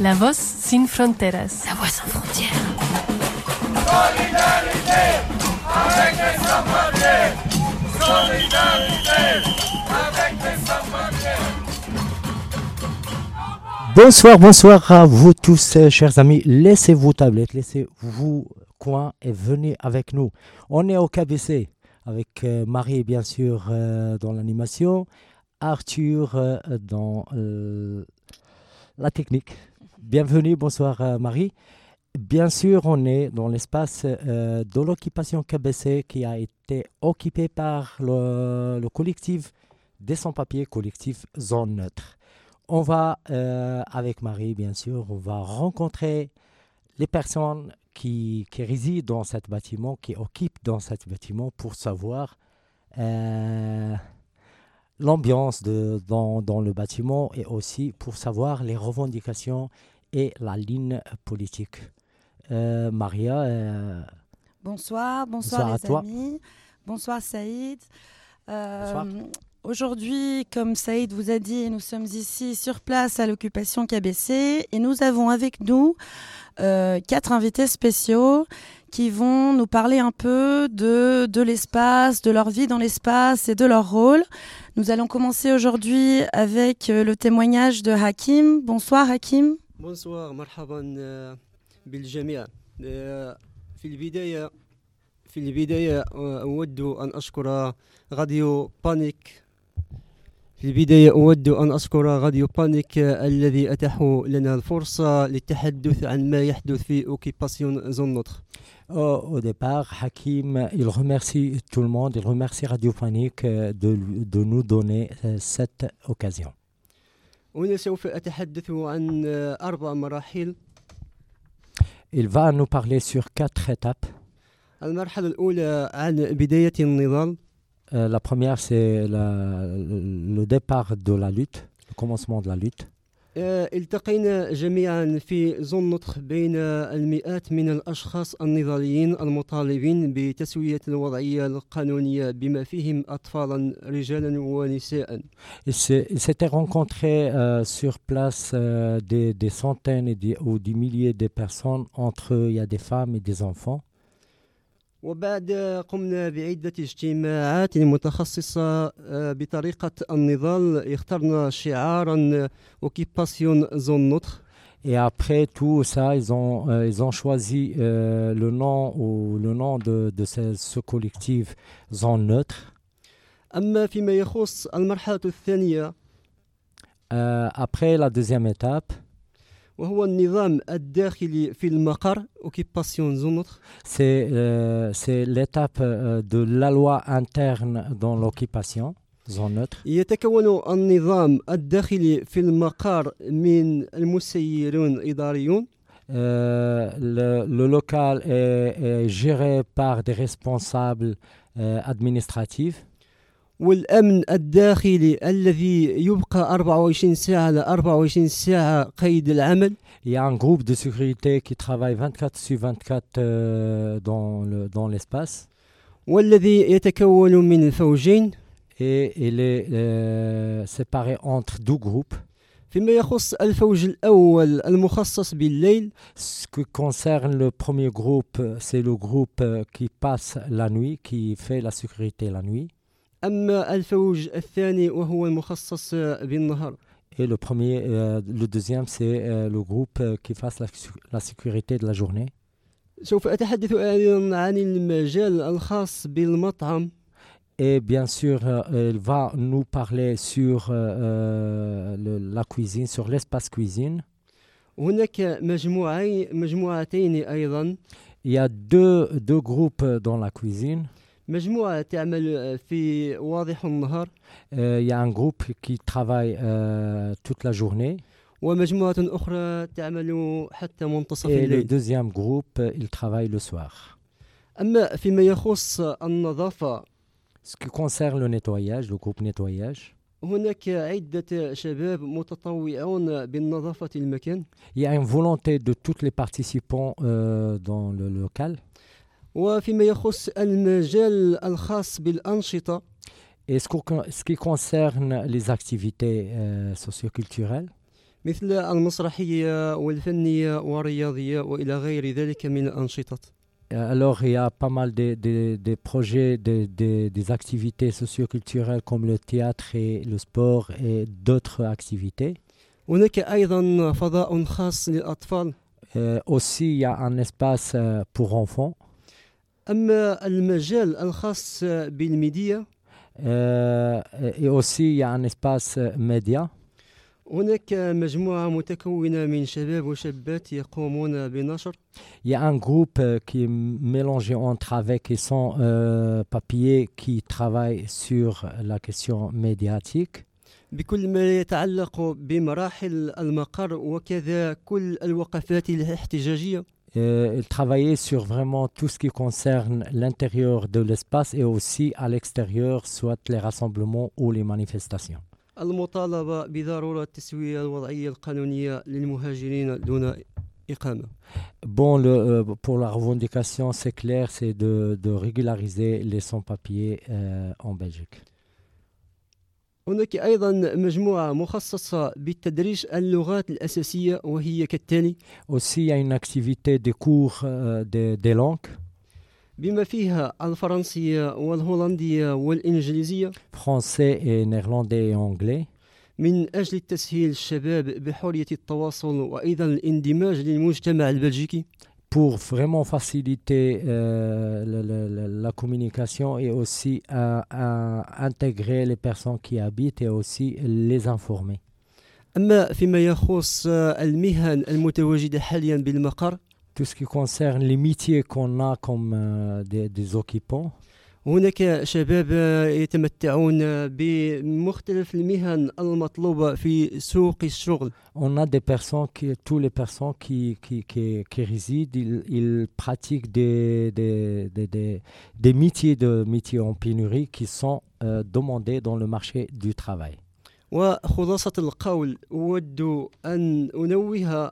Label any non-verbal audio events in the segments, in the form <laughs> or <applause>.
La voz sin fronteras. La voix sans frontières. Solidarité avec les sans-papiers. Solidarité avec les sans-papiers. Bonsoir, bonsoir à vous tous, euh, chers amis. Laissez vos tablettes, laissez vos coins et venez avec nous. On est au KBC avec euh, Marie, bien sûr, euh, dans l'animation, Arthur dans euh, la technique. Bienvenue, bonsoir euh, Marie. Bien sûr, on est dans l'espace euh, de l'occupation KBC qui a été occupé par le, le collectif des sans-papiers, collectif Zone Neutre. On va, euh, avec Marie, bien sûr, on va rencontrer les personnes qui, résident dans cet bâtiment, qui occupent dans cet bâtiment pour savoir l'ambiance dans le bâtiment et aussi pour savoir les revendications et la ligne politique. Euh, Maria, euh, Bonsoir, bonsoir, Bonsoir à toi. amis. Bonsoir Saïd. Euh, Bonsoir. Aujourd'hui, comme Saïd vous a dit, nous sommes ici sur place à l'occupation KBC et nous avons avec nous euh, quatre invités spéciaux qui vont nous parler un peu de, de l'espace, de leur vie dans l'espace et de leur rôle. Nous allons commencer aujourd'hui avec euh, le témoignage de Hakim. Bonsoir Hakim. بونسوار مرحبا بالجميع في البداية في البداية أود أن أشكر راديو بانيك في البداية أود أن أشكر راديو بانيك الذي أتاحوا لنا الفرصة للتحدث عن ما يحدث في أوكيباسيون زون نوتر au départ, Hakim, il remercie tout le monde, il remercie Radio Panique euh, de, de nous donner euh, cette occasion. هنا سوف أتحدث عن آه، أربع مراحل Il va nous parler sur quatre étapes. المرحلة الأولى عن بداية النضال Euh, la première, c'est la- le le départ de la lutte, le commencement de la lutte. آه، التقينا جميعا في زون نطخ بين المئات من الأشخاص النضاليين المطالبين بتسوية الوضعية القانونية بما فيهم أطفالا رجالا ونساء Ils s'est- ils s'étaient rencontrés euh, sur place euh, des, des centaines et des- ou des milliers de personnes. Entre eux, il y a des femmes et des enfants. وبعد قمنا بعدة اجتماعات متخصصة آه، بطريقة النضال اخترنا شعارا اوكيباسيون زون نطخ Et après tout ça, ils ont, euh, ils ont choisi euh, le nom ou le nom de, de ce, ce collectif Zone Neutre. أما فيما يخص المرحلة الثانية Euh, après la deuxième étape, c'est euh, c'est l'étape euh, de la loi interne dans l'occupation, Zone Neutre. يتكون النظام الداخلي في المقر من المسيرون إداريون Euh, le, le local est, est géré par des responsables euh, administratifs. والأمن الداخلي الذي يبقى 24 ساعة على 24 ساعة قيد العمل Il y a un groupe de sécurité qui travaille 24 sur 24 euh, dans le- dans l'espace. والذي يتكون من فوجين et il est euh, séparé entre deux groupes. فيما يخص الفوج الأول المخصص بالليل Ce qui concerne le premier groupe, euh, c'est le groupe euh, qui passe la nuit, qui fait la sécurité la nuit. أما الفوج الثاني وهو المخصص بالنهار Et le premier, euh, le deuxième, c'est euh, le groupe euh, qui fasse la, sécu- la sécurité de la journée. سوف أتحدث أيضا عن المجال الخاص بالمطعم Et bien sûr, euh, il va nous parler sur euh, euh, le- la cuisine, sur l'espace cuisine. هناك مجموعين مجموعتين أيضا Il y a deux, deux groupes dans la cuisine. مجموعة تعمل في واضح النهار Euh, il y a un groupe qui travaille euh, toute la journée. ومجموعة أخرى تعمل حتى منتصف Et le الليل deuxième groupe, euh, il travaille le soir. أما فيما يخص النظافة Ce qui concerne le nettoyage, le groupe nettoyage, هناك عدة شباب متطوعون بالنظافة المكان il y a une volonté de tous les participants euh, dans le local. وفيما يخص المجال الخاص بالأنشطة Et ce, qu'on- ce qui concerne les activités euh, socioculturelles, مثل المسرحية والفنية والرياضية وإلى غير ذلك من الأنشطة Euh, Alors, il y a pas mal de, de- de projets, de- de- des activités socioculturelles comme le théâtre et le sport et d'autres activités. هناك أيضا فضاء خاص للأطفال Euh, aussi, il y a un espace euh, pour enfants. أما المجال الخاص بالميديا؟ اوسي يعني إسباس ميديا هناك مجموعة متكونة من شباب وشابات يقومون بنشر. يا ان جروب كي ميلونجي اون est mélangé entre avec et sans euh, papier qui travaille بكل ما يتعلق بمراحل المقر وكذا كل الوقفات الاحتجاجية. Euh, il travaillait sur vraiment tout ce qui concerne l'intérieur de l'espace et aussi à l'extérieur, soit les rassemblements ou les manifestations. المطالبة بضرورة تسوية الوضعية القانونية للمهاجرين دون إقامة Bon, le, euh, pour la revendication, c'est clair, c'est de, de régulariser les sans-papiers euh, en Belgique. هناك أيضا مجموعة مخصصة بالتدريس اللغات الأساسية وهي كالتالي Aussi, il y a une activité de cours euh, des- des langues, بما فيها الفرنسية والهولندية والإنجليزية. Français et néerlandais et anglais. من أجل تسهيل الشباب بحرية التواصل وأيضا الاندماج للمجتمع البلجيكي. pour vraiment faciliter euh, le- le- le- la communication et aussi euh, euh, intégrer les personnes qui habitent et aussi les informer. أما فيما يخص آه، المهن المتواجدة حاليا بالمقر Tout ce qui concerne les métiers qu'on a comme euh, des, des occupants, هناك شباب آه، يتمتعون بمختلف المهن المطلوبة في سوق الشغل on a des personnes, qui, tous les personnes qui, qui, qui, qui résident, ils, ils pratiquent des, des, des, des, des métiers, de, métiers en pénurie qui sont euh, demandés dans le marché du travail. وخلاصة القول أود أن أنوه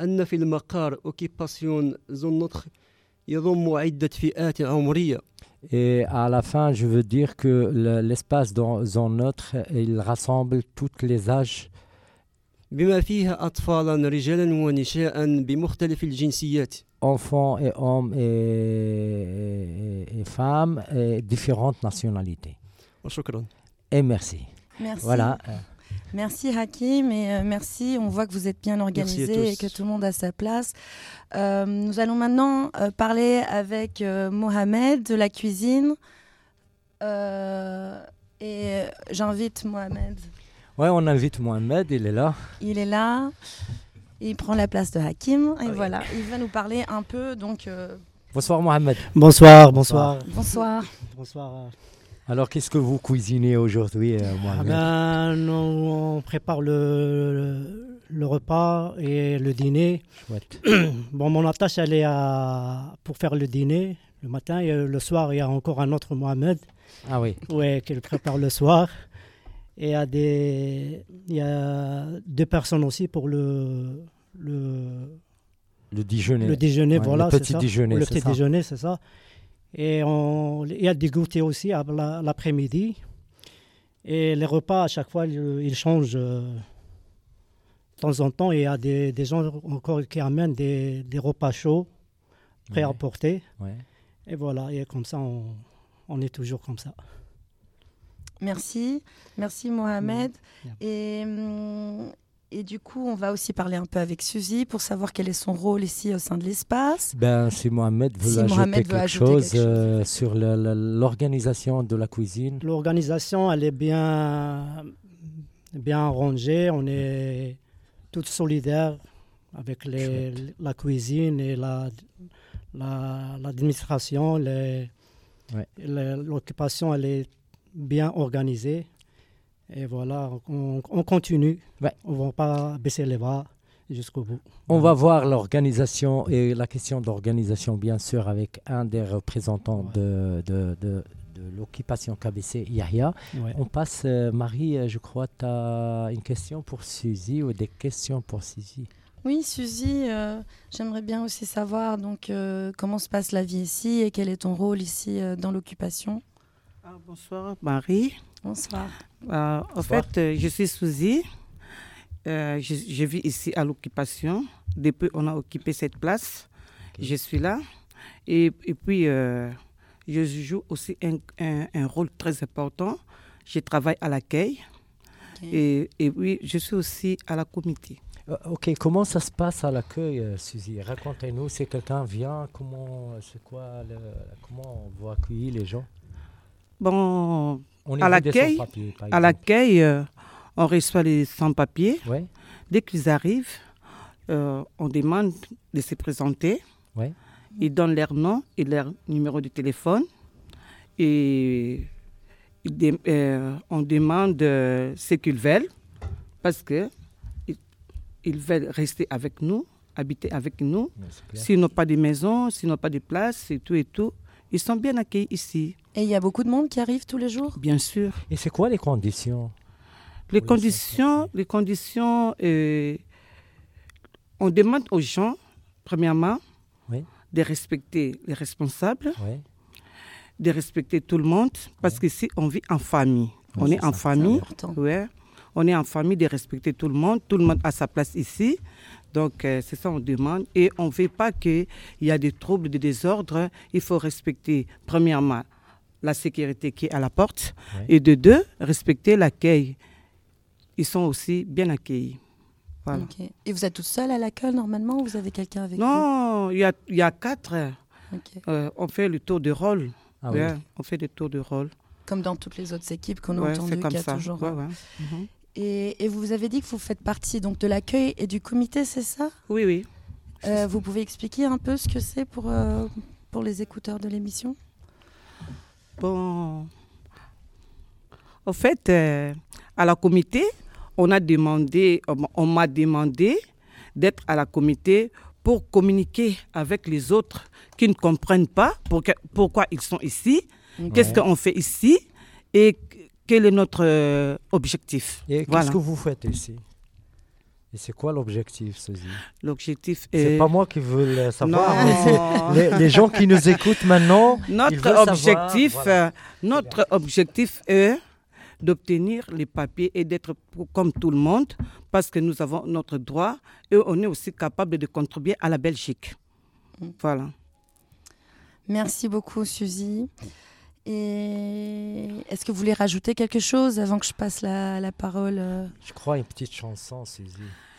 أن في المقار أوكيباسيون النطق يضم عدة فئات عمرية Et à la fin, je veux dire que l'espace dans un autre, il rassemble tous les âges. Enfants et hommes et, femmes et différentes nationalités. Et merci. merci. Voilà. Merci Hakim et euh, merci. On voit que vous êtes bien organisé et que tout le monde a sa place. Euh, nous allons maintenant euh, parler avec euh, Mohamed de la cuisine. Euh, et j'invite Mohamed. Ouais, on invite Mohamed, il est là. Il est là. Il prend la place de Hakim. Et Oui. voilà, il va nous parler un peu. Donc, euh, Bonsoir Mohamed. Bonsoir, bonsoir. bonsoir. Bonsoir. Alors, qu'est-ce que vous cuisinez aujourd'hui, euh, Ah Mohamed ben, nous, on prépare le, le repas et le dîner. Chouette. <clears throat> Bon, mon attache, elle est à, pour faire le dîner le matin et euh, le soir, il y a encore un autre Mohamed Ah oui, ouais, qui le prépare le soir. Et il y a, des, il y a deux personnes aussi pour le, le, le déjeuner. le déjeuner. Ouais, voilà, le petit ça. déjeuner, Le petit ça. déjeuner, c'est ça. Et on, il y a des goûters aussi à la- l'après-midi. Et les repas, à chaque fois, ils, changent. euh, de temps en temps, il y a des, des gens encore qui amènent des, des repas chauds, prêts à Ouais, porter. ouais. Et voilà, et comme ça, on, on est toujours comme ça. Merci. Merci Mohamed. Et, hum, et du coup, on va aussi parler un peu avec Suzy pour savoir quel est son rôle ici au sein de l'espace. Ben, si Mohamed veut Si ajouter Mohamed veut quelque ajouter chose quelque chose. euh, sur l'organisation de la cuisine. L'organisation, elle est bien, bien rangée. On est tous solidaires avec les- la cuisine et la- la- l'administration. les- Ouais. les- L'occupation, elle est bien organisée. Et voilà, on, on continue. Ouais. On ne va pas baisser les bras jusqu'au bout. On va voir l'organisation et la question d'organisation, bien sûr, avec un des représentants Ouais. de, de, de- de l'occupation KBC, Yahya. Ouais. On passe, euh, Marie, je crois, tu as une question pour Suzy ou des questions pour Suzy? Oui, Suzy, euh, j'aimerais bien aussi savoir donc euh, comment se passe la vie ici et quel est ton rôle ici euh, dans l'occupation? Ah, bonsoir Marie. Bonsoir. Euh, en Bonsoir. fait, euh, je suis Suzy Euh, je, je vis ici à l'occupation. Depuis on a occupé cette place, je suis là. Et, et puis, euh, je joue aussi un, un- un rôle très important. Je travaille à l'accueil. Et, et oui, je suis aussi à la comité. Ok, comment ça se passe à l'accueil, Suzy? Racontez-nous, si quelqu'un vient, comment, c'est quoi, le- comment vous accueillez les gens? Bon, Au À l'accueil, à euh, on reçoit les sans-papiers. Ouais, Dès qu'ils arrivent, euh, on demande de se présenter. Ouais. Ils donnent leur nom et leur numéro de téléphone. Et euh, on demande ce qu'ils veulent parce que ils, ils veulent rester avec nous, habiter avec nous. S'ils n'ont pas de maison, s'ils n'ont pas de place et tout et tout, ils sont bien accueillis ici, Et il y a beaucoup de monde qui arrive tous les jours? Bien sûr. Et c'est quoi les conditions? Les conditions, les conditions, euh, on demande aux gens, premièrement, Oui. de respecter les responsables, de respecter tout le monde, parce Oui. qu'ici, on vit en famille. On est en ça, famille, important. ouais. On est en famille de respecter tout le monde. Tout le monde a sa place ici. Donc, euh, c'est ça on demande. Et on ne veut pas qu'il y a des troubles, des désordres. Il faut respecter, premièrement, la sécurité qui est à la porte. Ouais. Et de deux, respecter l'accueil. Ils sont aussi bien accueillis. Voilà. Et vous êtes toute seule à l'accueil normalement ou vous avez quelqu'un avec Non, il y a, il y a quatre. vous. Euh, on fait le tour de rôle. Ah oui. Ouais, On fait le tour de rôle. Comme dans toutes les autres équipes qu'on a Ouais, entendu c'est comme qu'il y a ça. toujours. Ouais, ouais. Mhm. Et, et vous avez dit que vous faites partie donc de l'accueil et du comité, c'est ça? Oui, oui. Euh, Vous pouvez expliquer un peu ce que c'est pour, euh, pour les écouteurs de l'émission? Bon. En fait, euh, à la comité, on a demandé, on m'a demandé d'être à la comité pour communiquer avec les autres qui ne comprennent pas pour que- pourquoi ils sont ici, qu'est-ce Ouais. qu'on fait ici et quel est notre euh, objectif. Et qu'est-ce Voilà. que vous faites ici? Et c'est quoi l'objectif, Suzy L'objectif C'est est... pas moi qui veux le savoir, Non. mais c'est les, les gens qui nous écoutent maintenant. <laughs> Notre savoir, objectif, voilà. euh, notre objectif est d'obtenir les papiers et d'être comme tout le monde parce que nous avons notre droit et on est aussi capable de contribuer à la Belgique. Mm. Voilà. Merci beaucoup, Suzy. Et est-ce que vous voulez rajouter quelque chose avant que je passe la, la parole euh, Je crois une petite chanson, Suzy.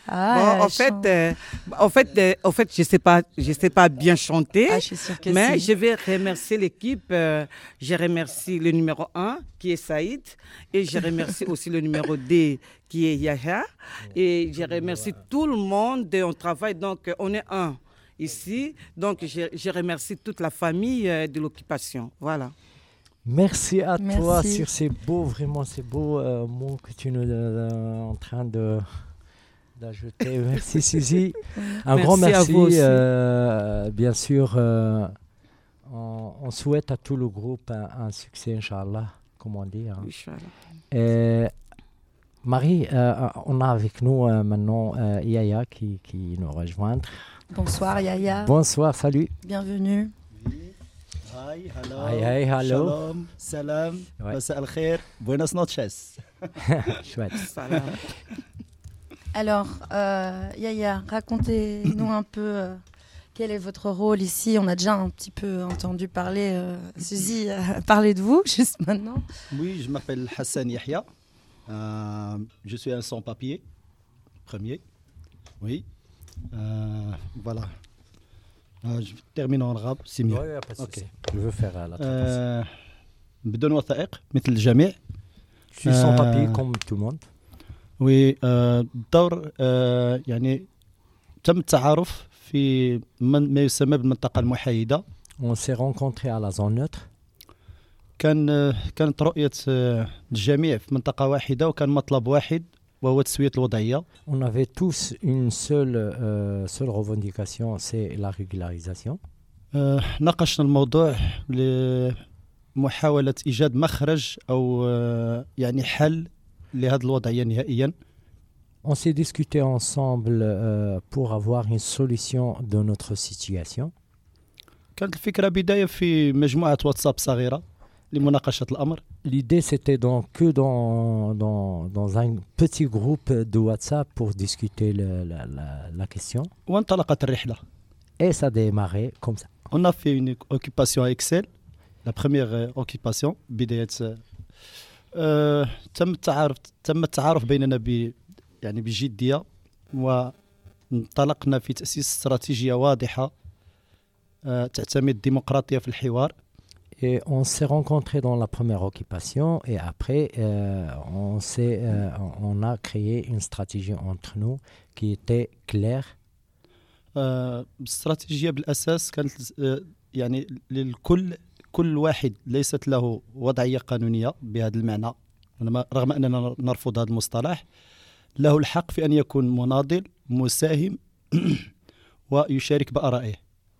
Ah, Bon, en fait, euh, en fait, euh, en fait, je sais pas, je sais pas bien chanter. Ah, je suis sûre que Mais si. je vais remercier l'équipe. euh, je remercie le numéro 1 qui est Saïd. Et je remercie aussi le numéro 2 qui est Yahya. Et je remercie tout le monde. On travaille donc, on est un ici. Donc je, je remercie toute la famille de l'occupation. Voilà. Merci à toi sur ces beaux, vraiment ces beaux euh, mots que tu nous es en train de d'ajouter. <laughs> Merci Suzy. Un Merci grand à merci. vous euh, bien sûr, euh, on, on souhaite à tout le groupe un, un succès, Inch'Allah, comme on dit. hein. Et Marie, euh, on a avec nous euh, maintenant euh, Yaya qui, qui nous rejoint. Bonsoir, Yaya. Bonsoir, salut. Bienvenue. Hi, hello. Hi, hi, hello. Shalom, salam, ouais. al khair, buenas noches. <laughs> Chouette. <laughs> Alors, euh, Yaya, racontez-nous un peu euh, quel est votre rôle ici. On a déjà un petit peu entendu parler, euh, Suzy euh, <laughs> a parlé de vous juste maintenant. Oui, je m'appelle Hassan Yahya. Euh, je suis un sans-papier, premier. Oui. voilà. Euh, je termine en arabe, c'est mieux. Ouais, y a pas de Ok. souci. Je veux faire euh, la traduction. آه، بدون وثائق مثل الجميع Je suis sans euh, papier comme tout le monde. والدور آه، يعني تم التعارف في من ما يسمى بالمنطقة المحايدة On s'est rencontrés à la zone neutre. كان آه، كانت رؤية آه، الجميع في منطقة واحدة وكان مطلب واحد وهو تسوية الوضعية On avait tous une seule, euh, seule revendication, c'est la régularisation. آه، ناقشنا الموضوع لمحاولة إيجاد مخرج أو آه، يعني حل لهذه الوضعية نهائيا On s'est discuté ensemble euh, pour avoir une solution de notre situation. كانت الفكرة بداية في مجموعة واتساب صغيرة لمناقشة الأمر؟ ليدي ستي دون كو دون دون دون ان بيتي جروب دو واتساب بور ديسكوتي لا لا كيسيون وانطلقت الرحلة. اي سا ديماري كوم سا اون افي اون اوكيباسيون اكسل لا بروميير اوكيباسيون بداية euh, تم التعارف تم التعارف بيننا ب يعني بجدية وانطلقنا في تأسيس استراتيجية واضحة آه، تعتمد الديمقراطية في الحوار. Et on s'est rencontrés dans la première occupation et après, euh, on, s'est, euh, on a créé une stratégie entre nous qui était claire. آه، الاستراتيجية بالأساس كانت آه، يعني للكل كل واحد ليست له وضعية قانونية بهذا المعنى أنا ما- رغم أننا نرفض هذا المصطلح له الحق في أن يكون مناضل مساهم ويشارك بآرائه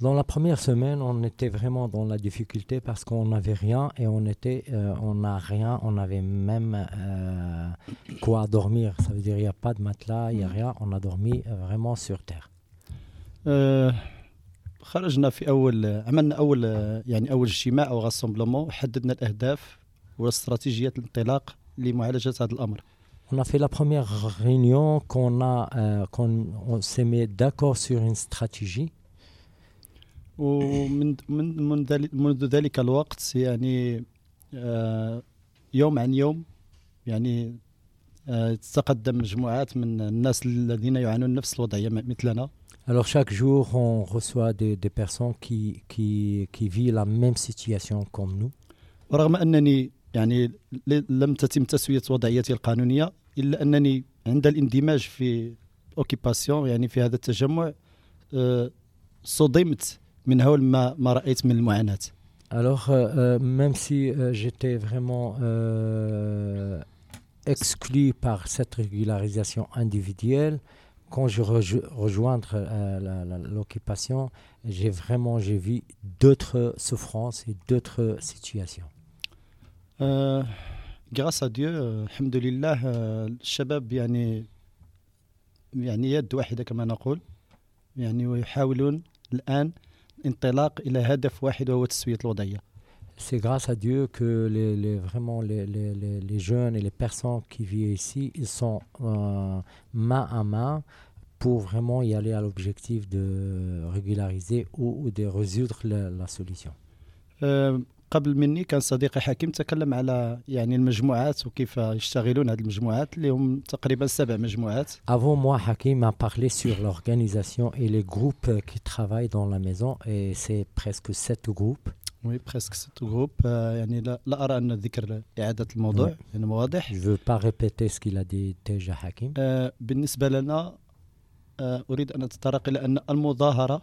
Dans la première semaine, on était vraiment dans la difficulté parce qu'on n'avait rien et on était, euh, on n'a rien, on avait même euh, quoi dormir. Ça veut dire il n'y a pas de matelas, il n'y a rien. On a dormi euh, vraiment sur terre. آه، خرجنا في أول عملنا أول آه، يعني أول اجتماع أو غاسومبلومون حددنا الأهداف واستراتيجية الانطلاق لمعالجة هذا الأمر On a fait la première réunion qu'on a, euh, qu'on on s'est mis d'accord sur une stratégie. ومن من من ذلك منذ ذلك الوقت يعني آه، يوم عن يوم يعني آه، تتقدم مجموعات من الناس الذين يعانون نفس الوضعية م- مثلنا Alors chaque jour, on reçoit des, des personnes qui, qui, qui vivent la même situation comme nous. أنني يعني ل- لم تتم تسوية وضعيتي القانونية إلا أنني عند الاندماج في اوكيباسيون يعني في هذا التجمع آه، صدمت من هول ما ما رأيت من المعاناة Alors, euh, euh, même si euh, j'étais vraiment euh, exclu par cette régularisation individuelle, quand je rejo- rejoindre euh, la- la- l'occupation, j'ai vraiment j'ai vu d'autres souffrances et d'autres situations. آه، grâce à Dieu آه، الحمد لله آه، الشباب يعني يعني يد واحدة كما نقول يعني ويحاولون الآن انطلاق إلى هدف واحد وهو تسوية الوضعية C'est grâce à Dieu que les, les- vraiment les, les- les- les jeunes et les personnes qui vivent ici, ils sont euh, main à main pour vraiment y aller à l'objectif de régulariser ou, ou de résoudre la, la solution. آه، قبل مني كان صديقي حكيم تكلم على يعني المجموعات وكيف يشتغلون هذه المجموعات اللي هم تقريبا سبع مجموعات Avant moi, Hakim m'a parlé sur l'organisation et les groupes euh, qui travaillent dans la maison et c'est presque sept groupes. وي بريسك ست جروب آه، يعني لا, لا أرى أن ذكر إعادة الموضوع. لأنه واضح Je veux pas répéter ce qu'il a dit déjà Hakim. آه، بالنسبة لنا آه، أريد أن أتطرق إلى أن المظاهرة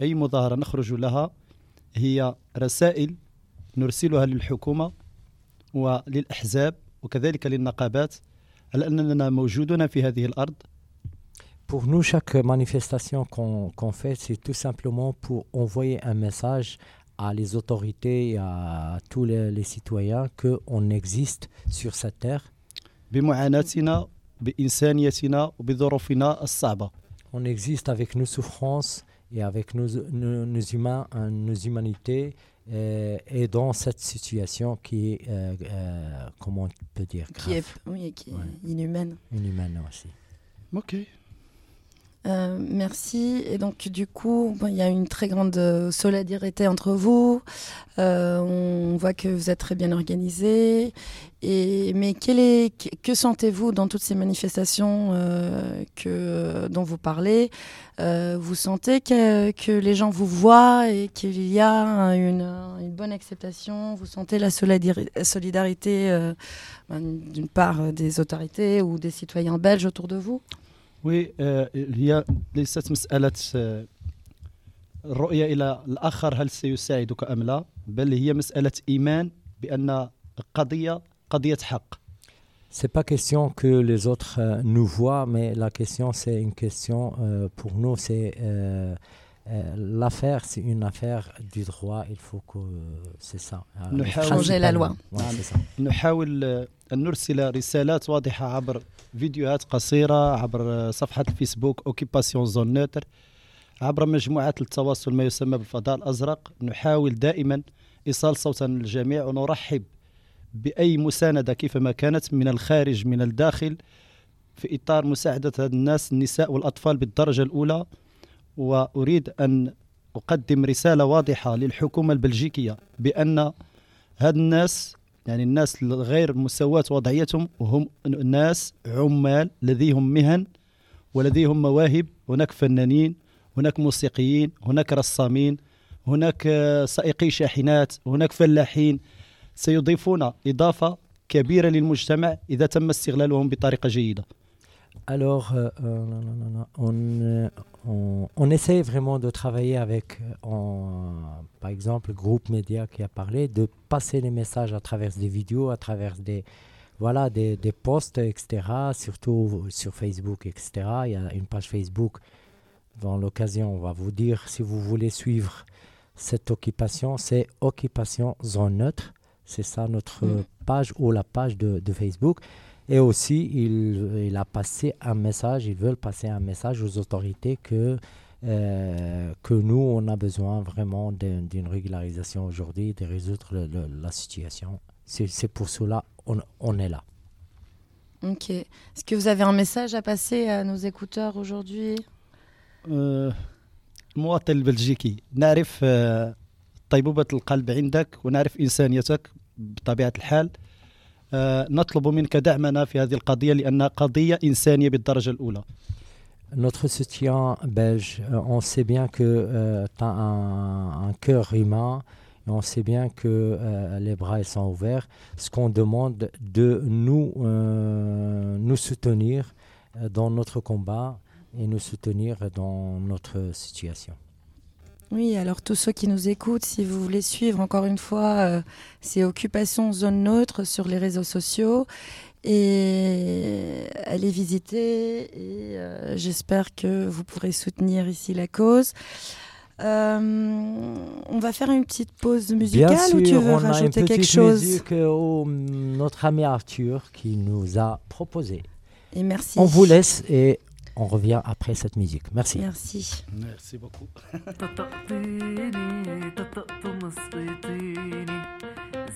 أي مظاهرة نخرج لها هي رسائل نرسلها للحكومه وللاحزاب وكذلك للنقابات على اننا موجودون في هذه الارض Pour nous, chaque manifestation qu'on qu'on fait, c'est tout simplement pour envoyer un message à les autorités et à tous les, les citoyens qu'on existe sur cette terre. بمعاناتنا بانسانيتنا وبظروفنا الصعبه On existe avec nos souffrances et avec nos, nos, nos humains, hein, nos humanités euh, est dans cette situation qui est, euh, euh, comment on peut dire. Qui est, oui, qui inhumaine. Inhumaine aussi. Ok, euh, merci. Et donc, du coup, il y a une très grande euh, solidarité entre vous. Euh, on voit que vous êtes très bien organisés. Et, mais quel est, que, sentez-vous dans toutes ces manifestations euh, que, dont vous parlez? Euh, Vous sentez que, que les gens vous voient et qu'il y a une, une bonne acceptation? Vous sentez la solidari- solidarité euh, ben, d'une part euh, des autorités ou des citoyens belges autour de vous? وي آه، هي ليست مسألة آه، الرؤية إلى الآخر هل سيساعدك أم لا بل هي مسألة إيمان بأن قضية قضية حق C'est pas question que les autres euh, nous voient, mais la question, c'est une question euh, pour nous, c'est euh, euh, l'affaire, c'est une affaire du droit. Il faut que c'est ça. euh, نحاول- Changer la loi. نحاول أن نرسل رسالات واضحة عبر فيديوهات قصيرة عبر صفحة الفيسبوك اوكيباسيون زون نوتر عبر مجموعات التواصل ما يسمى بالفضاء الأزرق نحاول دائما إيصال صوتنا للجميع ونرحب بأي مساندة كيفما كانت من الخارج من الداخل في إطار مساعدة الناس النساء والأطفال بالدرجة الأولى وأريد أن أقدم رسالة واضحة للحكومة البلجيكية بأن هاد الناس يعني الناس الغير مساواة وضعيتهم هم ناس عمال لديهم مهن ولديهم مواهب هناك فنانين هناك موسيقيين هناك رسامين هناك سائقي شاحنات هناك فلاحين. سيضيفون إضافة كبيرة للمجتمع إذا تم استغلالهم بطريقة جيدة. Alors, euh, euh, non, non, non, on, euh, on, on essaie vraiment de travailler avec, euh, par exemple, le groupe média qui a parlé, de passer les messages à travers des vidéos, à travers des, voilà, des, des posts, etc., surtout sur Facebook, etc. Il y a une page Facebook. Dans l'occasion, on va vous dire, si vous voulez suivre cette occupation, c'est Occupation Zone Neutre. C'est ça notre euh, page ou la page de, de Facebook. Et aussi, il, il a passé un message, ils veulent passer un message aux autorités que, euh, que nous, on a besoin vraiment d'un- d'une régularisation aujourd'hui, de résoudre le- le- la situation. C'est c'est pour cela on, on est là. Ok. Est-ce que vous avez un message à passer à nos écouteurs aujourd'hui آه، المواطن البلجيكي نعرف آه، طيبوبة القلب عندك ونعرف إنسانيتك بطبيعة الحال آه، نطلب منك دعمنا في هذه القضية لأنها قضية إنسانية بالدرجة الأولى Notre soutien belge, euh, on sait bien que tu as un, un cœur humain et on sait bien que euh, les bras ils sont ouverts. Ce qu'on demande de nous, euh, nous soutenir euh, dans notre combat et nous soutenir dans notre situation. Oui, alors tous ceux qui nous écoutent, si vous voulez suivre encore une fois, euh, c'est Occupation Zone Neutre sur les réseaux sociaux. Et allez visiter et euh, j'espère que vous pourrez soutenir ici la cause. Euh, on va faire une petite pause musicale sûr, ou tu veux rajouter quelque chose musique euh, notre ami Arthur qui nous a proposé. Et merci. On vous laisse et on revient après cette musique. Merci. Merci. Merci beaucoup. <laughs> تطقطيني تطقطم سقيطيني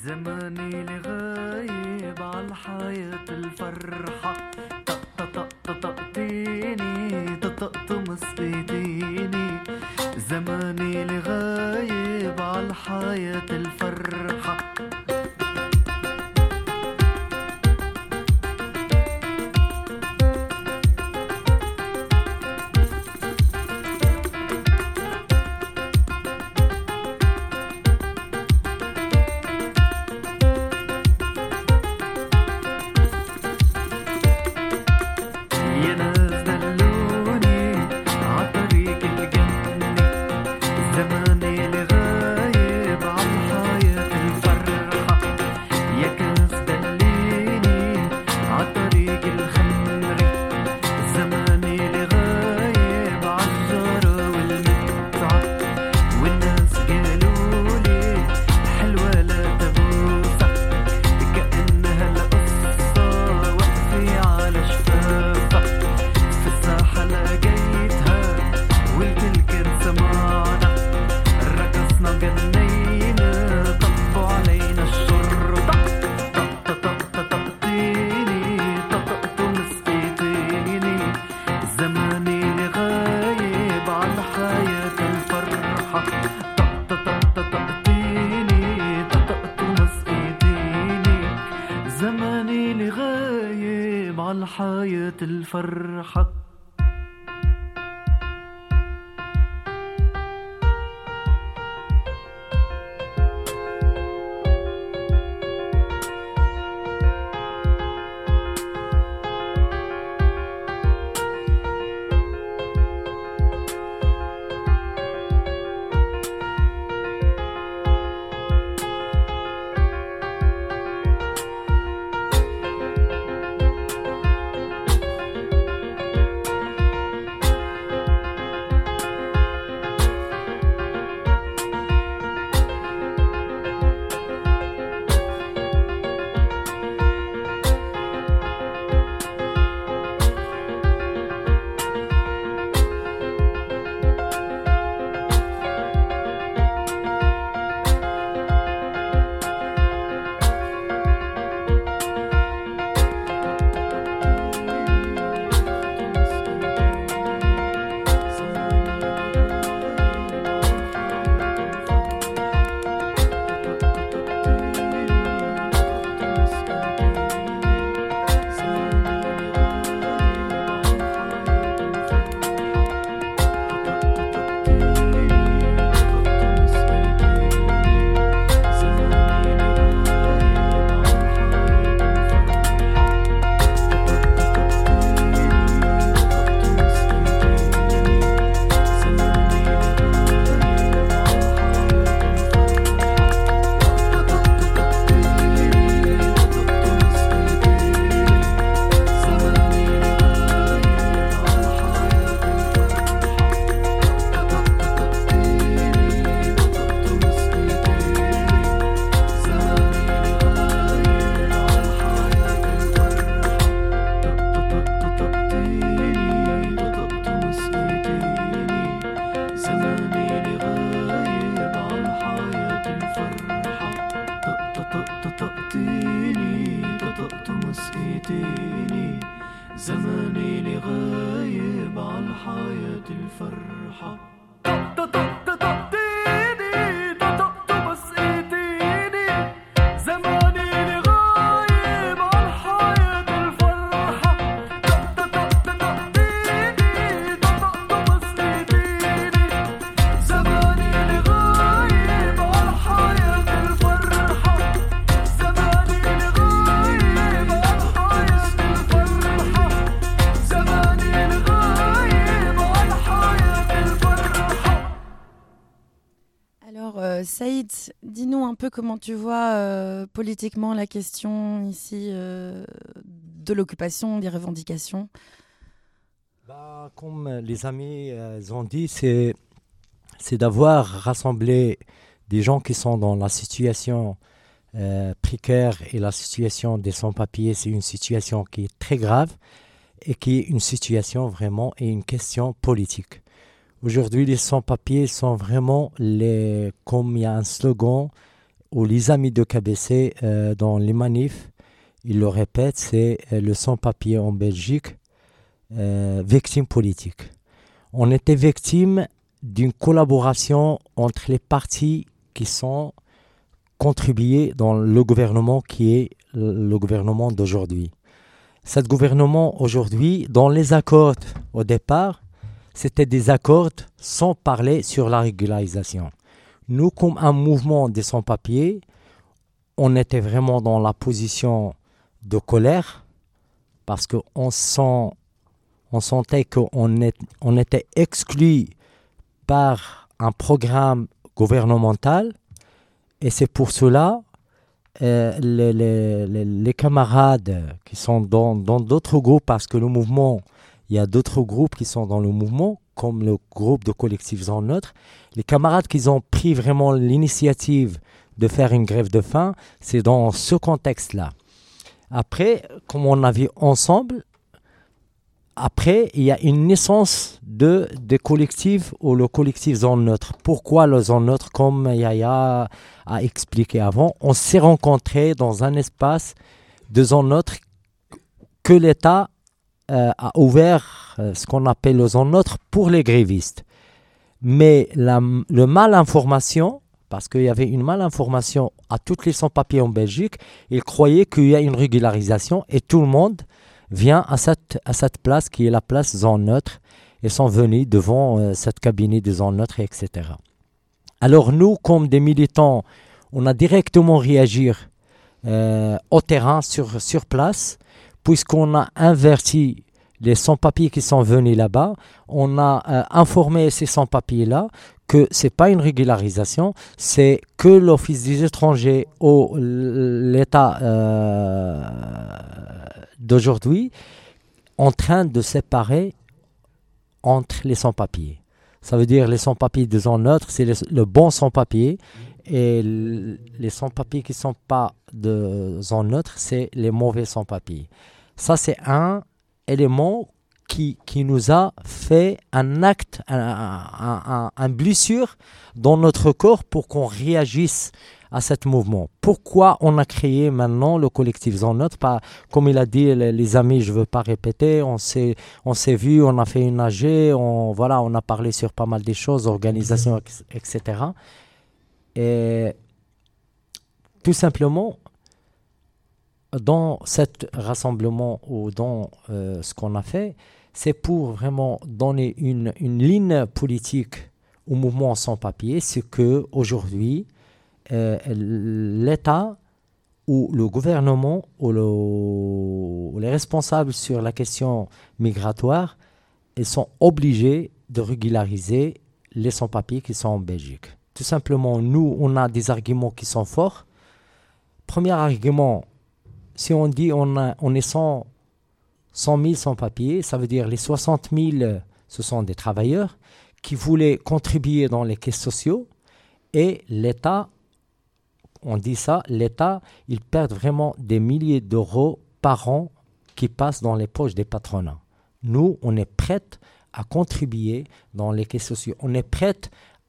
زماني لغايب عالحياة الفرحة تطقطقطقطيني تطقطم سقيطيني زماني لغايب عالحياة الفرحة فرحك Dis-nous un peu comment tu vois euh, politiquement la question ici euh, de l'occupation, des revendications. Bah, comme les amis euh, ont dit, c'est, c'est d'avoir rassemblé des gens qui sont dans la situation précaire et la situation des sans-papiers, c'est une situation qui est très grave et qui est une situation vraiment et une question politique. Aujourd'hui, les sans-papiers sont vraiment les, comme il y a un slogan, ou les amis de KBC euh, dans les manifs, ils le répètent, c'est euh, le sans-papier en Belgique euh, victime politique. On était victime d'une collaboration entre les partis qui sont contribués dans le gouvernement qui est le gouvernement d'aujourd'hui. Cet gouvernement aujourd'hui, dans les accords au départ, c'était des accords sans parler sur la régularisation. Nous, comme un mouvement des sans-papiers, on était vraiment dans la position de colère parce qu'on sent on sentait qu'on était exclu par un programme gouvernemental et c'est pour cela euh, les, les- les- camarades qui sont dans d'autres groupes, parce que le mouvement, il y a d'autres groupes qui sont dans le mouvement, comme le groupe de collectifs en neutre, les camarades qui ont pris vraiment l'initiative de faire une grève de faim, c'est dans ce contexte-là. Après, comme on a vu ensemble, après, il y a une naissance de, des collectifs ou le collectif zone neutre. Pourquoi le zone neutre Comme Yaya a expliqué avant, on s'est rencontrés dans un espace de zone neutre que l'État euh, a ouvert, euh, ce qu'on appelle le zone neutre, pour les grévistes. Mais la, le mal information, parce qu'il y avait une mal information à toutes les sans-papiers en Belgique, ils croyaient qu'il y a une régularisation et tout le monde vient à cette, à cette place qui est la place zone neutre et sont venus devant euh, cette cabinet de zone neutre, etc. Alors nous, comme des militants, on a directement réagi au terrain, sur, sur place, puisqu'on a inverti les sans-papiers qui sont venus là-bas. On a euh, informé ces sans-papiers-là que c'est pas une régularisation, c'est que l'Office des étrangers ou l'État euh, d'aujourd'hui en train de séparer entre les sans-papiers. Ça veut dire les sans-papiers de zone neutre, c'est le, bon sans-papier. Et les sans-papiers qui ne sont pas de zone neutre, c'est les mauvais sans-papiers. Ça, c'est un élément qui, qui nous a fait un acte, un, un, un- un blessure dans notre corps pour qu'on réagisse à ce mouvement. Pourquoi on a créé maintenant le collectif Zone Neutre Pas- Comme il a dit, les, les amis, je ne veux pas répéter, on s'est, on s'est vu, on a fait une AG, on, voilà, on a parlé sur pas mal des choses, organisation, ex- etc. Et tout simplement, dans cet rassemblement ou dans euh, ce qu'on a fait, c'est pour vraiment donner une, une ligne politique au mouvement sans papier, c'est que aujourd'hui euh, l'État ou le gouvernement ou, ou les responsables sur la question migratoire, ils sont obligés de régulariser les sans-papiers qui sont en Belgique. Tout simplement, nous, on a des arguments qui sont forts. Premier argument, si on dit on, a- on est 100, 100 000 sans-papiers, ça veut dire les 60 000, ce sont des travailleurs qui voulaient contribuer dans les caisses sociaux et l'État, on dit ça, l'État, il perd vraiment des milliers d'euros par an qui passent dans les poches des patronats. Nous, on est prêts à contribuer dans les caisses sociaux. On est prêts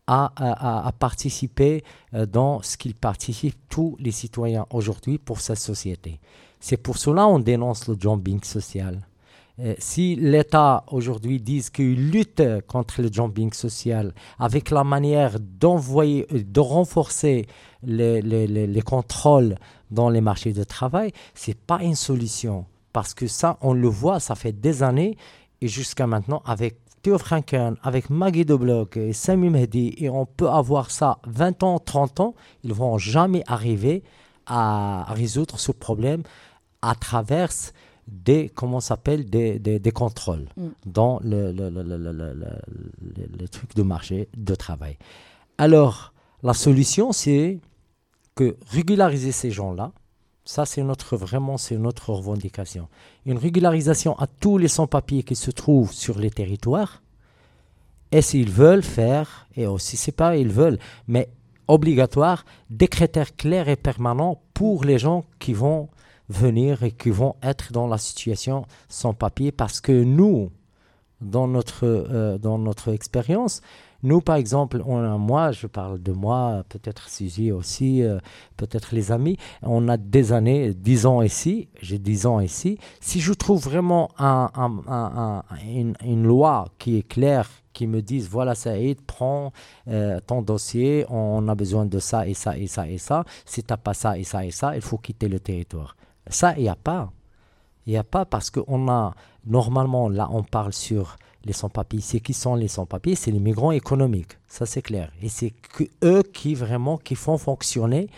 à, participer euh, dans ce qu'ils participent tous les citoyens aujourd'hui pour cette société. C'est pour cela qu'on dénonce le jumping social. Euh, si l'État aujourd'hui dit qu'il lutte contre le jumping social avec la manière d'envoyer, euh, de renforcer les, les- les- les contrôles dans les marchés de travail, c'est pas une solution. Parce que ça, on le voit, ça fait des années et jusqu'à maintenant avec Théo Franken, avec Maggie de Bloch et Sami Mehdi, et on peut avoir ça 20 ans, 30 ans, ils vont jamais arriver à résoudre ce problème à travers des, comment s'appelle, des, des, des contrôles Mm. dans le, le, le, le, le, le- le- le truc de marché de travail. Alors, la solution, c'est que régulariser ces gens-là, ça c'est notre vraiment c'est notre revendication. Une régularisation à tous les sans-papiers qui se trouvent sur les territoires. Et s'ils veulent faire, et aussi c'est pas ils veulent, mais obligatoire, des critères clairs et permanents pour les gens qui vont venir et qui vont être dans la situation sans papier parce que nous, dans notre, euh, dans notre expérience, nous, par exemple, on moi, je parle de moi, peut-être Suzy aussi, euh, peut-être les amis, on a des années, 10 ans ici, j'ai 10 ans ici. Si je trouve vraiment un- un- un- un- une, loi qui est claire, qui me dise, voilà, Saïd, prends euh, ton dossier, on a besoin de ça et ça et ça et ça, si tu n'as pas ça et ça et ça, il faut quitter le territoire. Ça, il n'y a pas. Il n'y a pas parce qu'on a, normalement, là, on parle sur les sans-papiers. C'est qui sont les sans-papiers? C'est les migrants économiques, ça c'est clair. Et c'est eux qui vraiment qui font fonctionner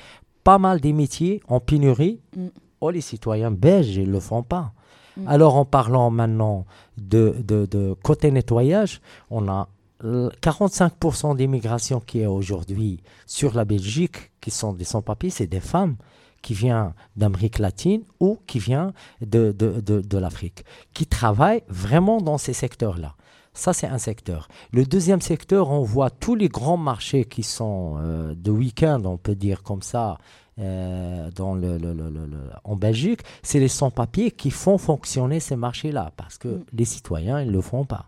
pas mal des métiers en pénurie. Mm. Oh, les citoyens belges, ils ne le font pas. Mm. Alors, en parlant maintenant de, de, de côté nettoyage, on a euh, 45% des migrations qui est aujourd'hui sur la Belgique, qui sont des sans-papiers, c'est des femmes qui viennent d'Amérique latine ou qui viennent de, de, de, de l'Afrique, qui travaillent vraiment dans ces secteurs-là. Ça, c'est un secteur. Le deuxième secteur, on voit tous les grands marchés qui sont euh, de week-end, on peut dire comme ça, euh, dans le, le- le- en Belgique, c'est les sans-papiers qui font fonctionner ces marchés-là, parce que Mm. les citoyens, ils ne le font pas.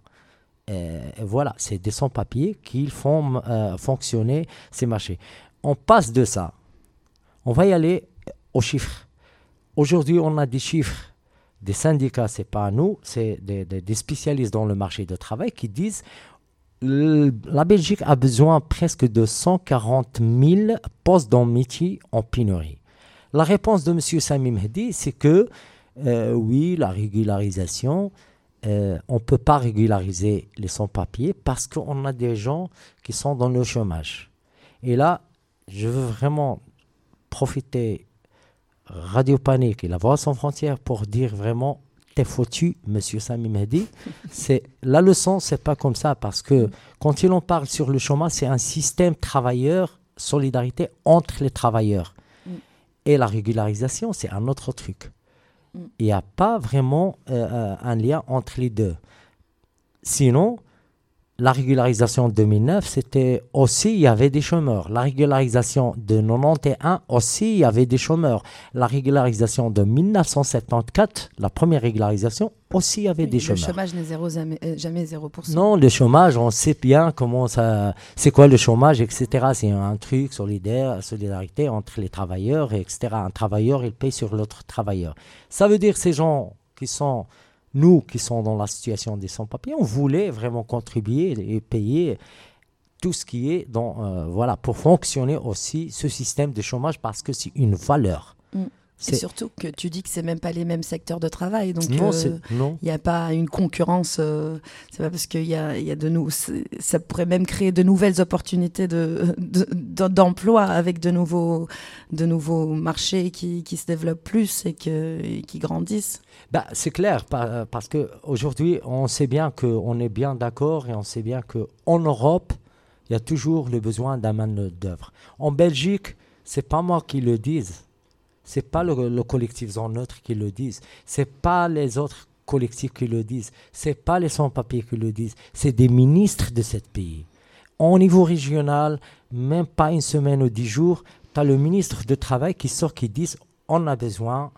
Euh, voilà, c'est des sans-papiers qui font euh, fonctionner ces marchés. On passe de ça. On va y aller aux chiffres. Aujourd'hui, on a des chiffres des syndicats, c'est pas nous, c'est des, spécialistes dans le marché de travail qui disent la Belgique a besoin presque de 140 000 postes dans métier en pénurie. La réponse de M. Sami Mehdi, c'est que euh, oui, la régularisation, euh, on ne peut pas régulariser les sans-papiers parce qu'on a des gens qui sont dans le chômage. Et là, je veux vraiment profiter Radio Panique et la Voix sans frontières pour dire vraiment t'es foutu, monsieur Sami Mehdi. <laughs> C'est la leçon, c'est pas comme ça parce que quand il en parle sur le chômage, c'est un système travailleur, solidarité entre les travailleurs. Mm. Et la régularisation, c'est un autre truc. Mm. Il n'y a pas vraiment euh, euh, un lien entre les deux. Sinon, la régularisation de 2009, c'était aussi, il y avait des chômeurs. La régularisation de 91, aussi, il y avait des chômeurs. La régularisation de 1974, la première régularisation, aussi, il y avait Oui, des le chômeurs. chômage n'est zéro, jamais, euh, jamais 0%. Non, le chômage, on sait bien comment ça, c'est quoi le chômage, etc. C'est un truc solidaire, solidarité entre les travailleurs, etc. Un travailleur, il paye sur l'autre travailleur. Ça veut dire ces gens qui sont, nous qui sommes dans la situation des sans-papiers, on voulait vraiment contribuer et payer tout ce qui est dans, euh, voilà, pour fonctionner aussi ce système de chômage parce que c'est une valeur. Mm. Et C'est- surtout que tu dis que c'est même pas les mêmes secteurs de travail. Donc, non, euh, il n'y a pas une concurrence. euh, c'est pas parce qu'il y a, il y a de nous. Ça pourrait même créer de nouvelles opportunités de, de- de- d'emploi avec de nouveaux, de nouveaux marchés qui, qui se développent plus et, que, et qui grandissent. Bah, c'est clair, pa- parce qu'aujourd'hui, on sait bien qu'on est bien d'accord et on sait bien qu'en Europe, il y a toujours le besoin d'un main-d'œuvre. En Belgique, c'est pas moi qui le dise, c'est pas le, le collectif Zone Neutre qui le disent, c'est pas les autres collectifs qui le disent, c'est pas les sans-papiers qui le disent, c'est des ministres de ce pays. Au niveau régional, même pas une semaine ou dix jours, tu as le ministre de Travail qui sort qui dit on a besoin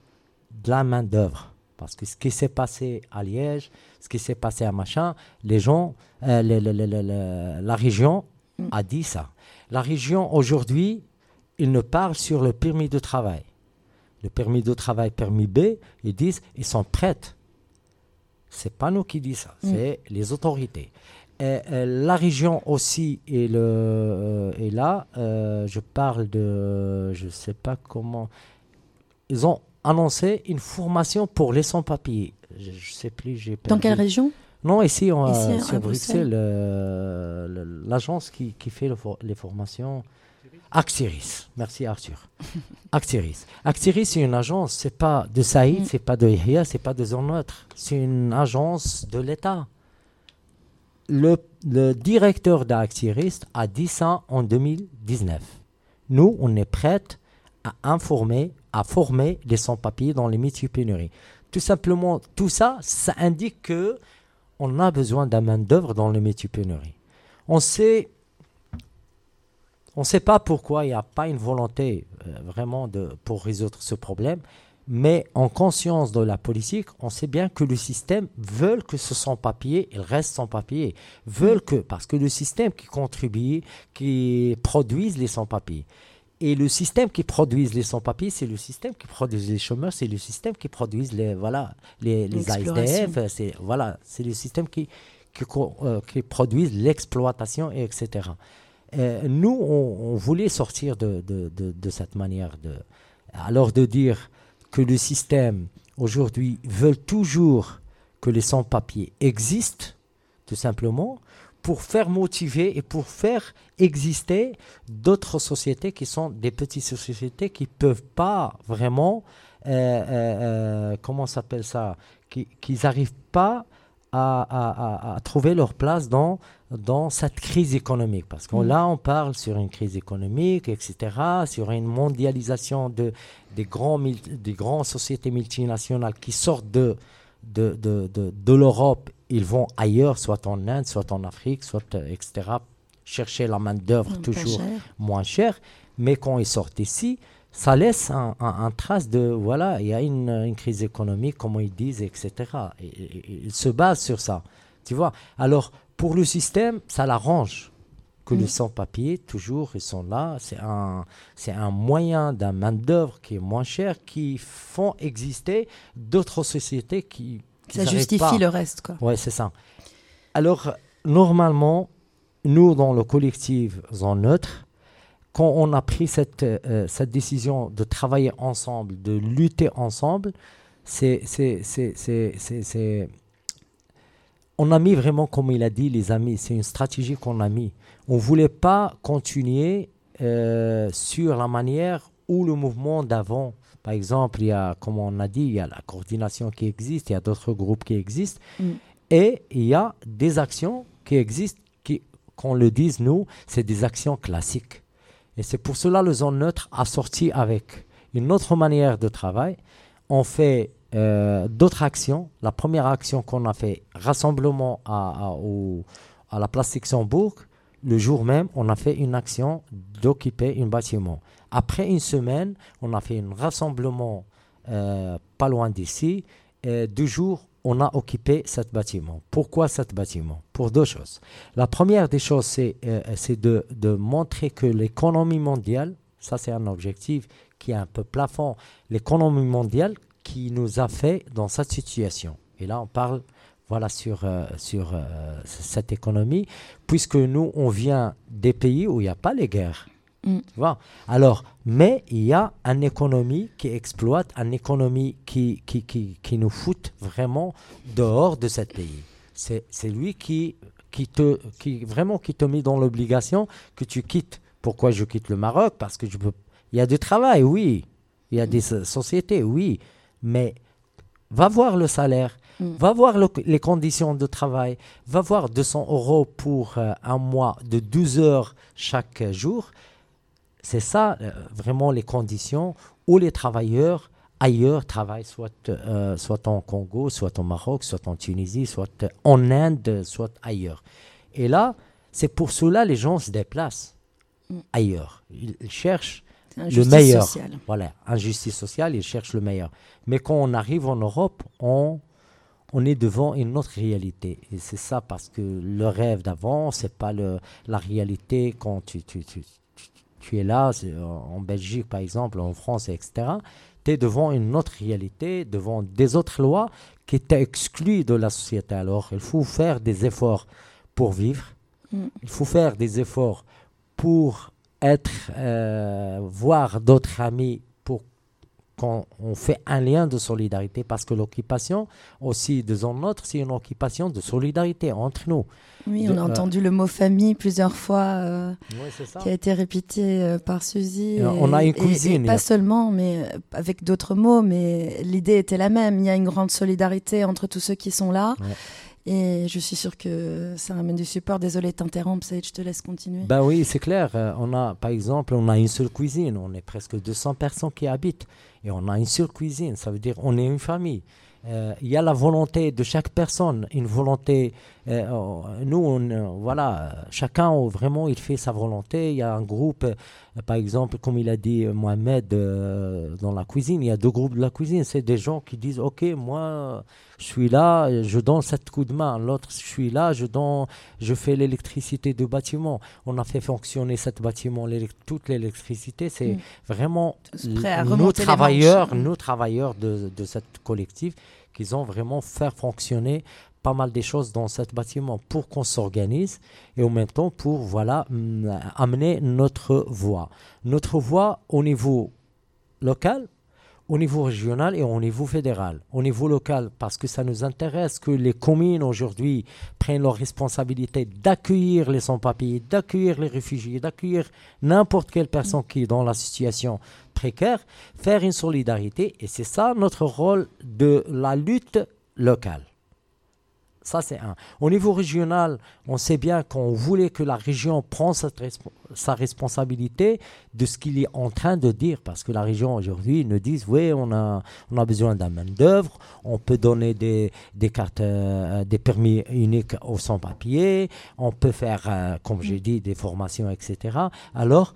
de la main-d'œuvre. Parce que ce qui s'est passé à Liège, ce qui s'est passé à Machin, les gens, euh, la région a dit ça. La région, aujourd'hui, ils ne parlent sur le permis de travail. Le permis de travail, permis B, ils disent ils sont prêts. C'est pas nous qui dit ça, Mm. c'est les autorités. Et, euh, la région aussi est, le, euh, là. Euh, je parle de, je sais pas comment. Ils ont annoncé une formation pour les sans-papiers. Je, je sais plus, j'ai Dans quelle région? Non, ici, on, Ici, à sur Bruxelles. Bruxelles, le- l'agence qui, qui fait le for- les formations. Axiris. Merci Arthur. <laughs> Axiris. Axiris, c'est une agence, c'est pas de Saïd, Mm. c'est pas de Yahya, c'est pas de Zonautre. C'est une agence de l'État. Le, le directeur d'Axiris a dit ça en 2019. Nous, on est prêts à informer, à former les sans-papiers dans les métiers pénuries. Tout simplement, tout ça, ça indique que on a besoin d'un main-d'œuvre dans les métiers pénuries. On sait, on ne sait pas pourquoi il n'y a pas une volonté euh, vraiment de, pour résoudre ce problème, mais en conscience de la politique, on sait bien que le système veut que ce sans-papier, il reste sans-papier, veulent que, parce que le système qui contribue, qui produise les sans-papiers, et le système qui produit les sans-papiers, c'est le système qui produit les chômeurs, c'est le système qui produit les, voilà, les, les. ASDF, c'est voilà, c'est le système qui, qui, euh, qui produit l'exploitation, et etc. Euh, nous, on, voulait sortir de, de, de, cette manière de. Alors de dire que le système aujourd'hui veut toujours que les sans-papiers existent, tout simplement, pour faire motiver et pour faire exister d'autres sociétés qui sont des petites sociétés qui ne peuvent pas vraiment, euh, euh, euh, comment s'appelle ça, qui n'arrivent pas à trouver leur place dans, dans cette crise économique. Parce que Mm. là, on parle sur une crise économique, etc., sur une mondialisation de, des, grands, des grandes sociétés multinationales qui sortent de, de, de, de, de l'Europe, ils vont ailleurs, soit en Inde, soit en Afrique, soit, euh, etc., chercher la main-d'œuvre Pas toujours cher. moins chère. Mais quand ils sortent ici, ça laisse un, un- un trace de, voilà, il y a une, une crise économique, comme ils disent, etc. Et- et- et Ils se basent sur ça. Tu vois? Alors, pour le système, ça l'arrange que les Mm. sans-papiers, toujours, ils sont là. C'est un, c'est un moyen d'un main-d'œuvre qui est moins cher, qui font exister d'autres sociétés qui. qui Ça justifie pas. le reste, quoi. Ouais, c'est ça. Alors, normalement, nous, dans le collectif Zone Neutre, quand on a pris cette, euh, cette décision de travailler ensemble, de lutter ensemble, c'est- c'est- on a mis vraiment, comme il a dit, les amis, c'est une stratégie qu'on a mis. On ne voulait pas continuer euh, sur la manière où le mouvement d'avant, par exemple, il y a, comme on a dit, il y a la coordination qui existe, il y a d'autres groupes qui existent, Mm. et il y a des actions qui existent, qui, qu'on le dise nous, c'est des actions classiques. Et c'est pour cela le zone neutre a sorti avec une autre manière de travail. On fait euh, d'autres actions. La première action qu'on a fait, rassemblement à, à, la place Luxembourg, le jour même, on a fait une action d'occuper un bâtiment. Après une semaine, on a fait un rassemblement euh, pas loin d'ici. Et deux jours, on a occupé ce bâtiment. Pourquoi ce bâtiment? Pour deux choses. La première des choses, c'est euh, de, de montrer que l'économie mondiale, ça c'est un objectif qui est un peu plafond, l'économie mondiale qui nous a fait dans cette situation. Et là, on parle voilà, sur, euh, sur euh, cette économie, puisque nous, on vient des pays où il n'y a pas les guerres. Mm. Tu vois? Alors, mais il y a une économie qui exploite, une économie qui, qui, qui, qui nous fout vraiment dehors de ce pays. C'est c'est lui qui, qui, te, qui vraiment qui te met dans l'obligation que tu quittes. Pourquoi je quitte le Maroc? Parce que je peux. Il y a du travail, oui. Il y a des so- sociétés, oui. Mais va voir le salaire, Mm. va voir le- les conditions de travail, va voir 200 euros pour euh, un mois de 12 heures chaque jour. C'est ça euh, vraiment les conditions où les travailleurs ailleurs travaillent, soit, euh, soit en Congo, soit au Maroc, soit en Tunisie, soit en Inde, soit ailleurs. Et là, c'est pour cela les gens se déplacent Mm. ailleurs. Ils, ils cherchent le injustice meilleur. sociale. Voilà, injustice sociale, ils cherchent le meilleur. Mais quand on arrive en Europe, on, on est devant une autre réalité. Et c'est ça parce que le rêve d'avant, c'est pas le, la réalité quand tu, tu, tu, tu- tu es là, en Belgique par exemple, en France, etc., tu es devant une autre réalité, devant des autres lois qui t'excluent de la société. Alors, il faut faire des efforts pour vivre, Mm. il faut faire des efforts pour être, euh, voir d'autres amis, pour qu'on on fait un lien de solidarité, parce que l'occupation aussi de zone neutre, c'est une occupation de solidarité entre nous. Oui, De- on a euh, entendu le mot famille plusieurs fois, euh, Oui, qui a été répété par Suzy. Et on a une et- cuisine, et y pas seulement, mais avec d'autres mots, mais l'idée était la même. Il y a une grande solidarité entre tous ceux qui sont là. Ouais. Et je suis sûre que ça ramène du support. Désolée de t'interrompre, je te laisse continuer. Ben oui, c'est clair. Euh, on a, par exemple, on a une seule cuisine. On est presque 200 personnes qui habitent. Et on a une seule cuisine. Ça veut dire on est une famille. Euh, Il y a la volonté de chaque personne, une volonté. Euh, oh, nous, on, euh, voilà, chacun vraiment, il fait sa volonté. Il y a un groupe, euh, par exemple, comme il a dit Mohamed dans la cuisine. Il y a deux groupes de la cuisine. C'est des gens qui disent, ok, moi, je suis là, je donne sept coups de main. L'autre, je suis là, je donne, je fais l'électricité du bâtiment. On a fait fonctionner cet bâtiment, toute l'électricité. C'est Mm. vraiment nos travailleurs, nos travailleurs de, de cette collectif, qu'ils ont vraiment fait fonctionner pas mal des choses dans cet bâtiment pour qu'on s'organise et en même temps pour voilà mm, amener notre voix. Notre voix au niveau local, au niveau régional et au niveau fédéral. Au niveau local, parce que ça nous intéresse que les communes aujourd'hui prennent leur responsabilité d'accueillir les sans-papiers, d'accueillir les réfugiés, d'accueillir n'importe quelle personne qui est dans la situation précaire, faire une solidarité. Et c'est ça notre rôle de la lutte locale. Ça, c'est un. Au niveau régional, on sait bien qu'on voulait que la région prenne sa responsabilité de ce qu'il est en train de dire, parce que la région aujourd'hui nous dit oui, on a, on a besoin d'un main-d'œuvre, on peut donner des, des cartes, euh, des permis uniques aux sans-papiers, on peut faire, euh, comme j'ai dit, des formations, etc. Alors,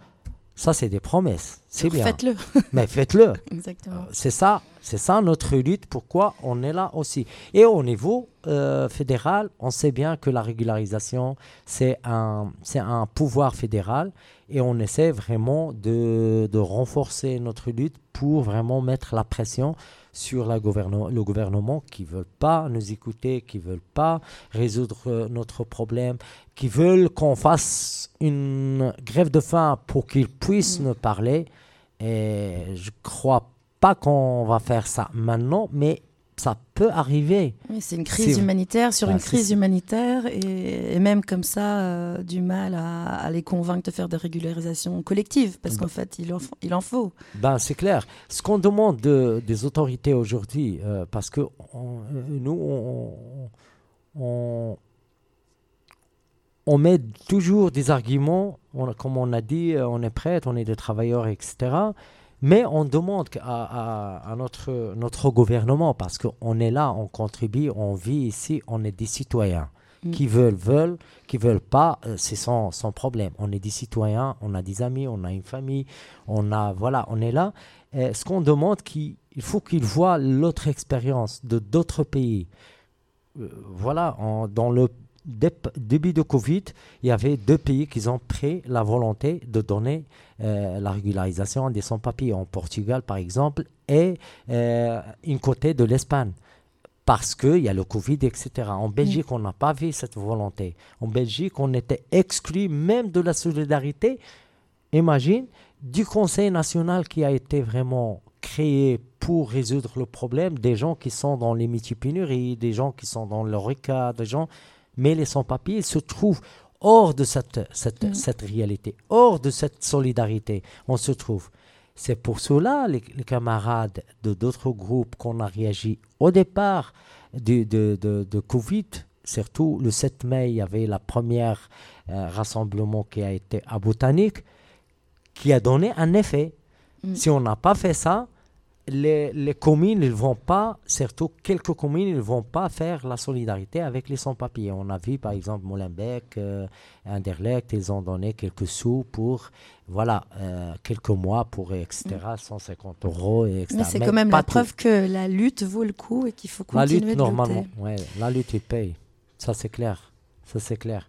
ça, c'est des promesses. C'est bien. Faites-le. <laughs> Mais faites-le. <laughs> Exactement. C'est ça, c'est ça notre lutte. Pourquoi on est là aussi. Et au niveau euh, fédéral, on sait bien que la régularisation c'est un, c'est un pouvoir fédéral et on essaie vraiment de, de renforcer notre lutte pour vraiment mettre la pression sur la le gouvernement qui ne veulent pas nous écouter, qui ne veulent pas résoudre euh, notre problème, qui veulent qu'on fasse une grève de faim pour qu'ils puissent nous parler. Et je crois pas qu'on va faire ça maintenant, mais ça peut arriver. Oui, c'est une crise humanitaire sur Bah, une crise humanitaire et, et même comme ça, euh, du mal à, à les convaincre de faire des régularisations collectives parce Bah. qu'en fait, il en, f- il en faut. Ben, c'est clair. Ce qu'on demande de- des autorités aujourd'hui, euh, parce que on- euh, nous, on, on, on met toujours des arguments, comme on a dit, on est prêt, on est des travailleurs, etc. Mais on demande à, à notre, notre gouvernement, parce qu'on est là, on contribue, on vit ici, on est des citoyens. Mm. Qui veulent, veulent, qui veulent pas, euh, c'est sans, sans problème. On est des citoyens, on a des amis, on a une famille, on a, voilà, on est là. Et ce qu'on demande, qu'il- il faut qu'ils voient l'autre expérience de d'autres pays. Euh, voilà, dans le début de Covid, il y avait deux pays qui ont pris la volonté de donner euh, la régularisation des sans-papiers, en Portugal par exemple, et euh, une côté de l'Espagne. Parce qu'il y a le Covid, etc. En Belgique, on n'a pas vu cette volonté. En Belgique, on était exclu même de la solidarité. Imagine, du Conseil national qui a été vraiment créé pour résoudre le problème, des gens qui sont dans les multipénuries, des gens qui sont dans le RICA, des gens, mais les sans-papiers se trouvent hors de cette, cette, Mm. cette réalité, hors de cette solidarité. On se trouve. C'est pour cela, les, les camarades de d'autres groupes, qu'on a réagi au départ de, de, de, de Covid. Surtout le 7 mai, il y avait la première euh, rassemblement qui a été à Botanique, qui a donné un effet. Mm. Si on n'a pas fait ça, les, les communes ne vont pas, surtout quelques communes, ne vont pas faire la solidarité avec les sans-papiers. On a vu par exemple Molenbeek, euh, Anderlecht, ils ont donné quelques sous pour, voilà, euh, quelques mois pour, etc., 150 euros, et etc. Mais c'est quand même pas la tout. preuve que la lutte vaut le coup et qu'il faut La continuer lutte, de normalement, lutter. ouais, la lutte, il paye. Ça, c'est clair. Ça, c'est clair.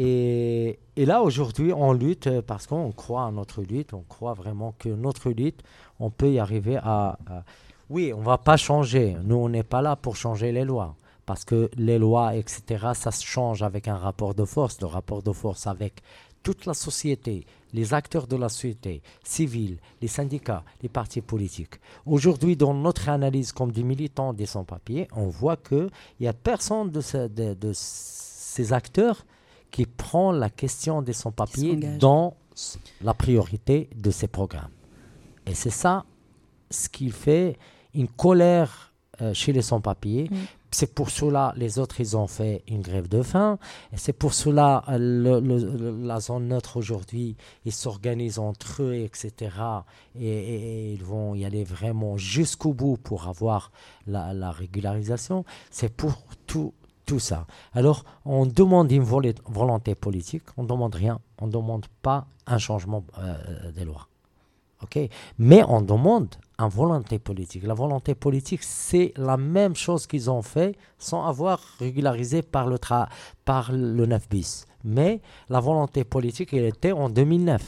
Et, là, aujourd'hui, on lutte euh, parce qu'on croit en notre lutte. On croit vraiment que notre lutte, on peut y arriver à. à- Oui, on va pas changer. Nous, on n'est pas là pour changer les lois. Parce que les lois, etc., ça se change avec un rapport de force. Le rapport de force avec toute la société, les acteurs de la société civile, les syndicats, les partis politiques. Aujourd'hui, dans notre analyse comme des militants des sans-papiers, on voit qu'il n'y a personne de ces acteurs qui prend la question des sans-papiers dans la priorité de ces programmes. Et c'est ça ce qui fait une colère euh, chez les sans-papiers. Mm. C'est pour cela les autres ils ont fait une grève de faim. Et c'est pour cela euh, le- le- le- la zone neutre aujourd'hui ils s'organisent entre eux, etc. Et, et- et ils vont y aller vraiment jusqu'au bout pour avoir la, la régularisation. C'est pour tout, tout ça. Alors on demande une volonté politique, on ne demande rien, on ne demande pas un changement euh, des lois. Ok, mais on demande une volonté politique. La volonté politique, c'est la même chose qu'ils ont fait sans avoir régularisé par le, tra- par le 9 bis. Mais la volonté politique, elle était en 2009.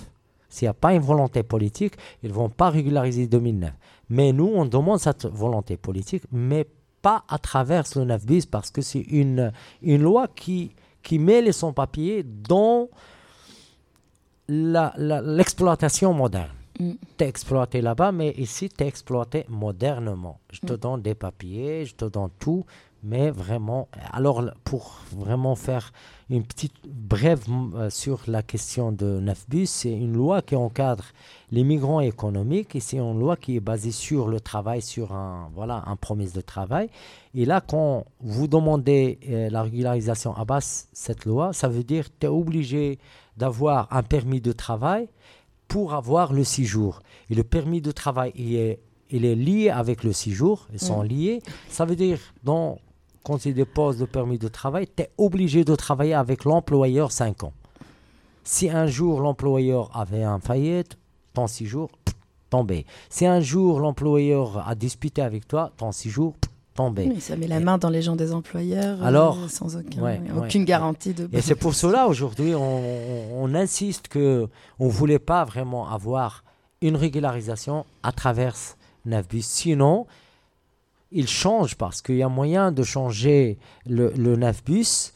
S'il n'y a pas une volonté politique, ils ne vont pas régulariser 2009. Mais nous, on demande cette volonté politique, mais pas à travers le 9 bis, parce que c'est une, une loi qui, qui met les sans-papiers dans l'exploitation moderne. Mm. T'es exploité là-bas, mais ici, t'es exploité modernement. Je te Mm. donne des papiers, je te donne tout, mais vraiment. Alors, pour vraiment faire une petite brève euh, sur la question de 9 bus, c'est une loi qui encadre les migrants économiques et c'est une loi qui est basée sur le travail, sur un, voilà, un promesse de travail. Et là, quand vous demandez euh, la régularisation à base cette loi, ça veut dire que tu es obligé d'avoir un permis de travail pour avoir le séjour. Et le permis de travail, il est, il est lié avec le séjour, ils sont Mm. liés. Ça veut dire, donc, quand tu déposes le permis de travail, tu es obligé de travailler avec l'employeur 5 ans. Si un jour l'employeur avait un faillite, ton séjour pff, tombé. Si un jour l'employeur a disputé avec toi, ton séjour pff, tombé. Oui, ça met la main dans les gens des employeurs euh, Alors, sans aucun- ouais, aucune ouais. garantie de. Et c'est pour cela aujourd'hui on, insiste que on voulait pas vraiment avoir une régularisation à travers Navbus. Sinon, il change parce qu'il y a moyen de changer le, le Navbus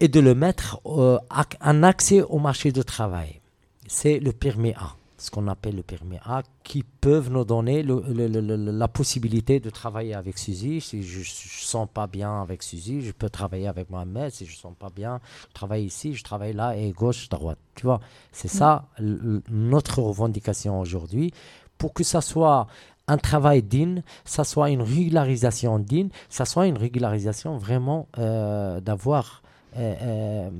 et de le mettre euh, en accès au marché du travail. C'est le permis A, ce qu'on appelle le permis A, qui peuvent nous donner le- le- la possibilité de travailler avec Suzy. Si je ne sens pas bien avec Suzy, je peux travailler avec Mohamed. Si je ne sens pas bien, je travaille ici, je travaille là, et gauche, droite. Tu vois, c'est ça l- notre revendication aujourd'hui. Pour que ça soit un travail digne, ça soit une régularisation digne, ça soit une régularisation vraiment euh, d'avoir euh, euh,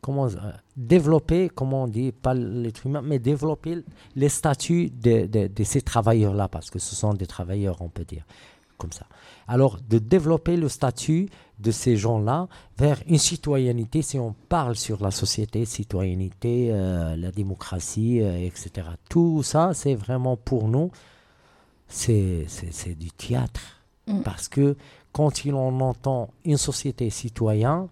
comment euh, développer, comment on dit, pas l'être humain, mais développer les statuts de, de- ces travailleurs-là, parce que ce sont des travailleurs, on peut dire, comme ça. Alors, de développer le statut de ces gens-là vers une citoyenneté, si on parle sur la société, citoyenneté, la démocratie, etc. Tout ça, c'est vraiment pour nous, c'est du théâtre. Mm. Parce que quand il- on entend une société citoyenne,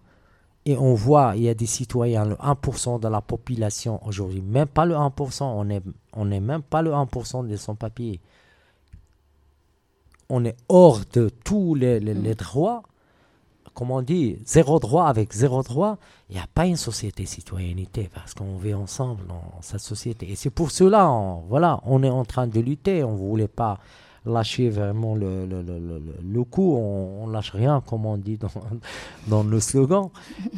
et on voit, il y a des citoyens, le 1% de la population aujourd'hui, même pas le 1%, on n'est on est même pas le 1% des sans-papiers. On est hors de tous les, les- les droits. Comme on dit, zéro droit avec zéro droit, il n'y a pas une société citoyenneté parce qu'on vit ensemble dans cette société. Et c'est pour cela, on, voilà, on est en train de lutter. On ne voulait pas lâcher vraiment le, le, le, le- le- le coup. On, ne lâche rien, comme on dit dans, <laughs> dans nos slogans.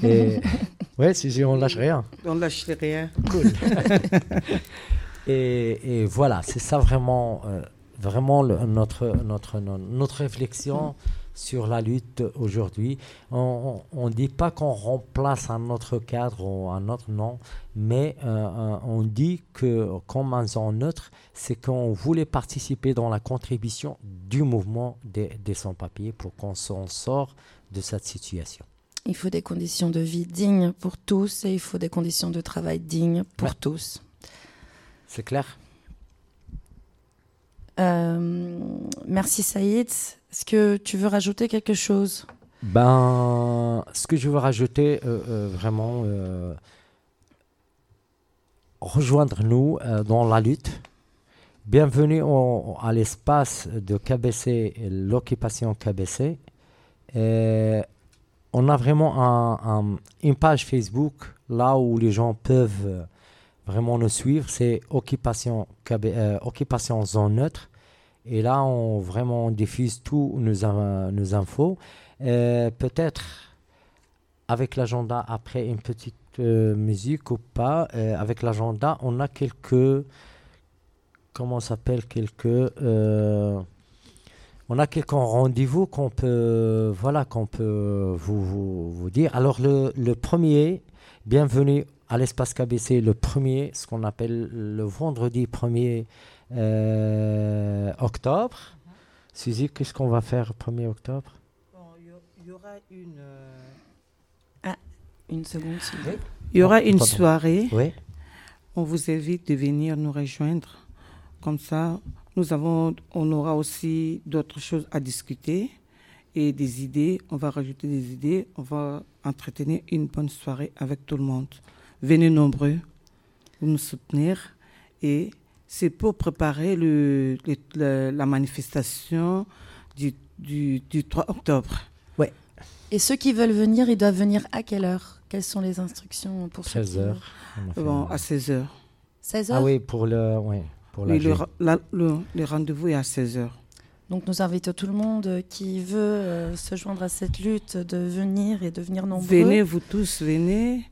Et, <laughs> ouais, si, si, on lâche rien. On lâche rien. Cool. <laughs> et, et voilà, c'est ça vraiment, euh, vraiment le- notre, notre, no- notre réflexion sur la lutte aujourd'hui. On ne dit pas qu'on remplace un autre cadre ou un autre nom, mais euh, euh, on dit que comme un neutre, c'est qu'on voulait participer dans la contribution du mouvement des, des sans-papiers pour qu'on s'en sort de cette situation. Il faut des conditions de vie dignes pour tous et il faut des conditions de travail dignes pour Ouais. tous. C'est clair? Euh, merci Saïd. Est-ce que tu veux rajouter quelque chose? Ben, ce que je veux rajouter, euh, euh, vraiment, euh, rejoindre nous euh, dans la lutte. Bienvenue à l'espace de KBC, l'occupation KBC. On a vraiment un- un- une page Facebook là où les gens peuvent vraiment nous suivre. C'est Occupation, Occupation Zone Neutre. Et là, on vraiment diffuse tous nos, in- nos infos. Peut-être avec l'agenda après une petite euh, musique ou pas. Euh, avec l'agenda, on a quelques. Comment s'appelle Quelques. euh, on a quelques rendez-vous qu'on peut, voilà, qu'on peut vous, vous, dire. Alors, le, le premier, bienvenue à l'espace KBC, le premier, ce qu'on appelle le vendredi 1er euh, octobre. Suzy, qu'est-ce qu'on va faire le 1er octobre? Il y aura une, Une seconde, s'il vous plaît. il y aura une Pardon. soirée. Oui. On vous invite de venir nous rejoindre. Comme ça, nous avons, on aura aussi d'autres choses à discuter et des idées. On va rajouter des idées. On va entretenir une bonne soirée avec tout le monde. Venez nombreux pour nous soutenir. Et c'est pour préparer le, le- le- la manifestation du, du, du 3 octobre. Et ceux qui veulent venir, ils doivent venir à quelle heure? Quelles sont les instructions pour ceux 13 qui- heures. Bon, à 16 heures. 16 heures? Ah oui, pour le, oui, pour la Oui, le, la- le- le rendez-vous est à 16 heures. Donc nous invitons tout le monde qui veut euh, se joindre à cette lutte de venir et de venir nombreux. Venez, vous tous, venez.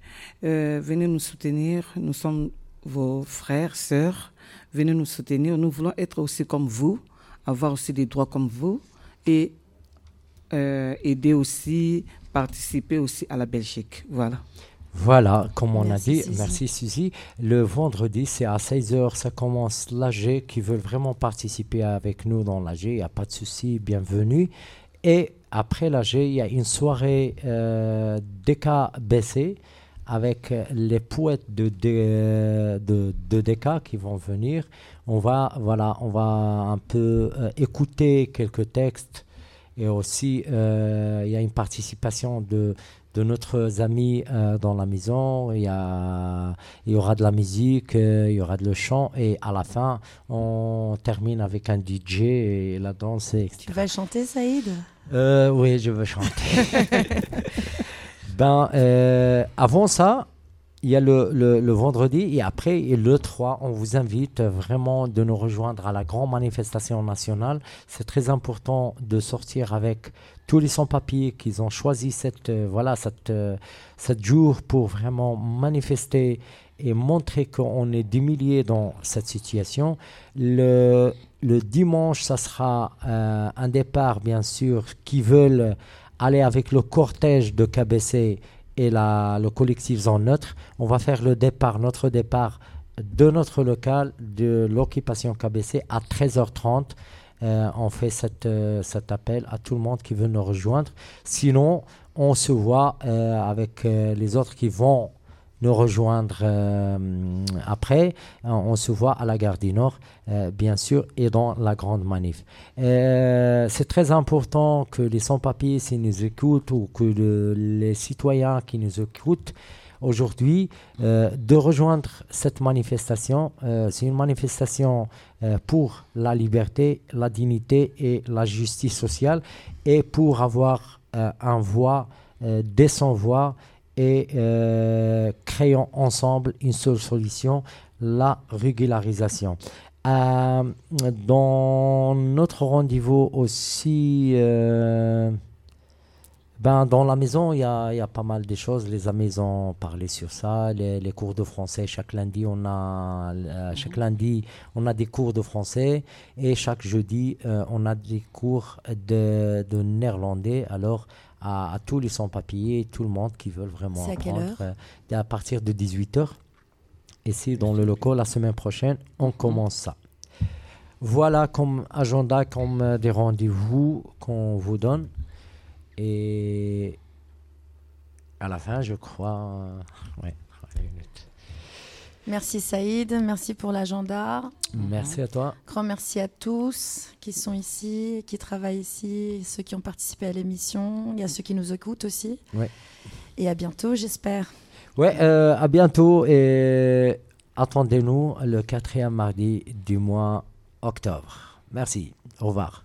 Euh, venez nous soutenir. Nous sommes vos frères, sœurs. Venez nous soutenir. Nous voulons être aussi comme vous, avoir aussi des droits comme vous et euh, aider aussi, participer aussi à la Belgique. Voilà. Voilà, comme on Merci, a dit, Suzy. merci Suzy. Le vendredi, c'est à 16h, ça commence l'AG qui veulent vraiment participer avec nous dans l'AG, il n'y a pas de souci, bienvenue. Et après l'AG, il y a une soirée euh, DKBC avec euh, les poètes de, de, de, de DK qui vont venir. On va, voilà, on va un peu euh, écouter quelques textes et aussi euh, il y a une participation de de notre amis euh, dans la maison. Il y, a, il y aura de la musique, euh, il y aura de le chant et à la fin, on termine avec un DJ et la danse, etc. Tu vas chanter, Saïd? Euh, oui, je veux chanter. <laughs> ben, euh, avant ça, il y a le, le- vendredi et après le 3, on vous invite vraiment de nous rejoindre à la grande manifestation nationale. C'est très important de sortir avec tous les sans-papiers qui ont choisi cette, euh, voilà, cette, euh, cette jour pour vraiment manifester et montrer qu'on est des milliers dans cette situation. Le, le dimanche, ça sera euh, un départ, bien sûr, qui veulent aller avec le cortège de KBC et la, le collectif Zone Neutre. On va faire le départ, notre départ de notre local, de l'occupation KBC à 13h30. Euh, on fait euh, cet appel à tout le monde qui veut nous rejoindre. Sinon, on se voit euh, avec les autres qui vont nous rejoindre euh, après. On se voit à la gare du Nord, euh, bien sûr, et dans la grande manif. Euh, c'est très important que les sans-papiers, s'ils nous écoutent, ou que le- les citoyens qui nous écoutent aujourd'hui, euh, de rejoindre cette manifestation. C'est une manifestation pour la liberté, la dignité et la justice sociale, et pour avoir un voix, des sans-voix, et euh, créons ensemble une seule solution, la régularisation. Euh, dans notre rendez-vous aussi, euh, ben, dans la maison, il y a, il y a pas mal de choses. Les amis ont parlé sur ça. Les, les cours de français, chaque lundi, on a, euh, chaque lundi, on a des cours de français. Et chaque jeudi, on a des cours de, de néerlandais. Alors, à, à tous les sans-papiers, tout le monde qui veulent vraiment C'est à quelle heure euh, à partir de 18h. Ici, dans le local, la semaine prochaine, on commence ça. Voilà comme agenda, comme euh, des rendez-vous qu'on vous donne. Et à la fin, je crois. euh, ouais, trois minutes. Merci Saïd, merci pour l'agenda. Merci à toi. Grand merci à tous qui sont ici, qui travaillent ici, ceux qui ont participé à l'émission. Il y a ceux qui nous écoutent aussi. Ouais. Et à bientôt, j'espère. Ouais, euh, à bientôt et attendez-nous le quatrième mardi du mois octobre. Merci. Au revoir.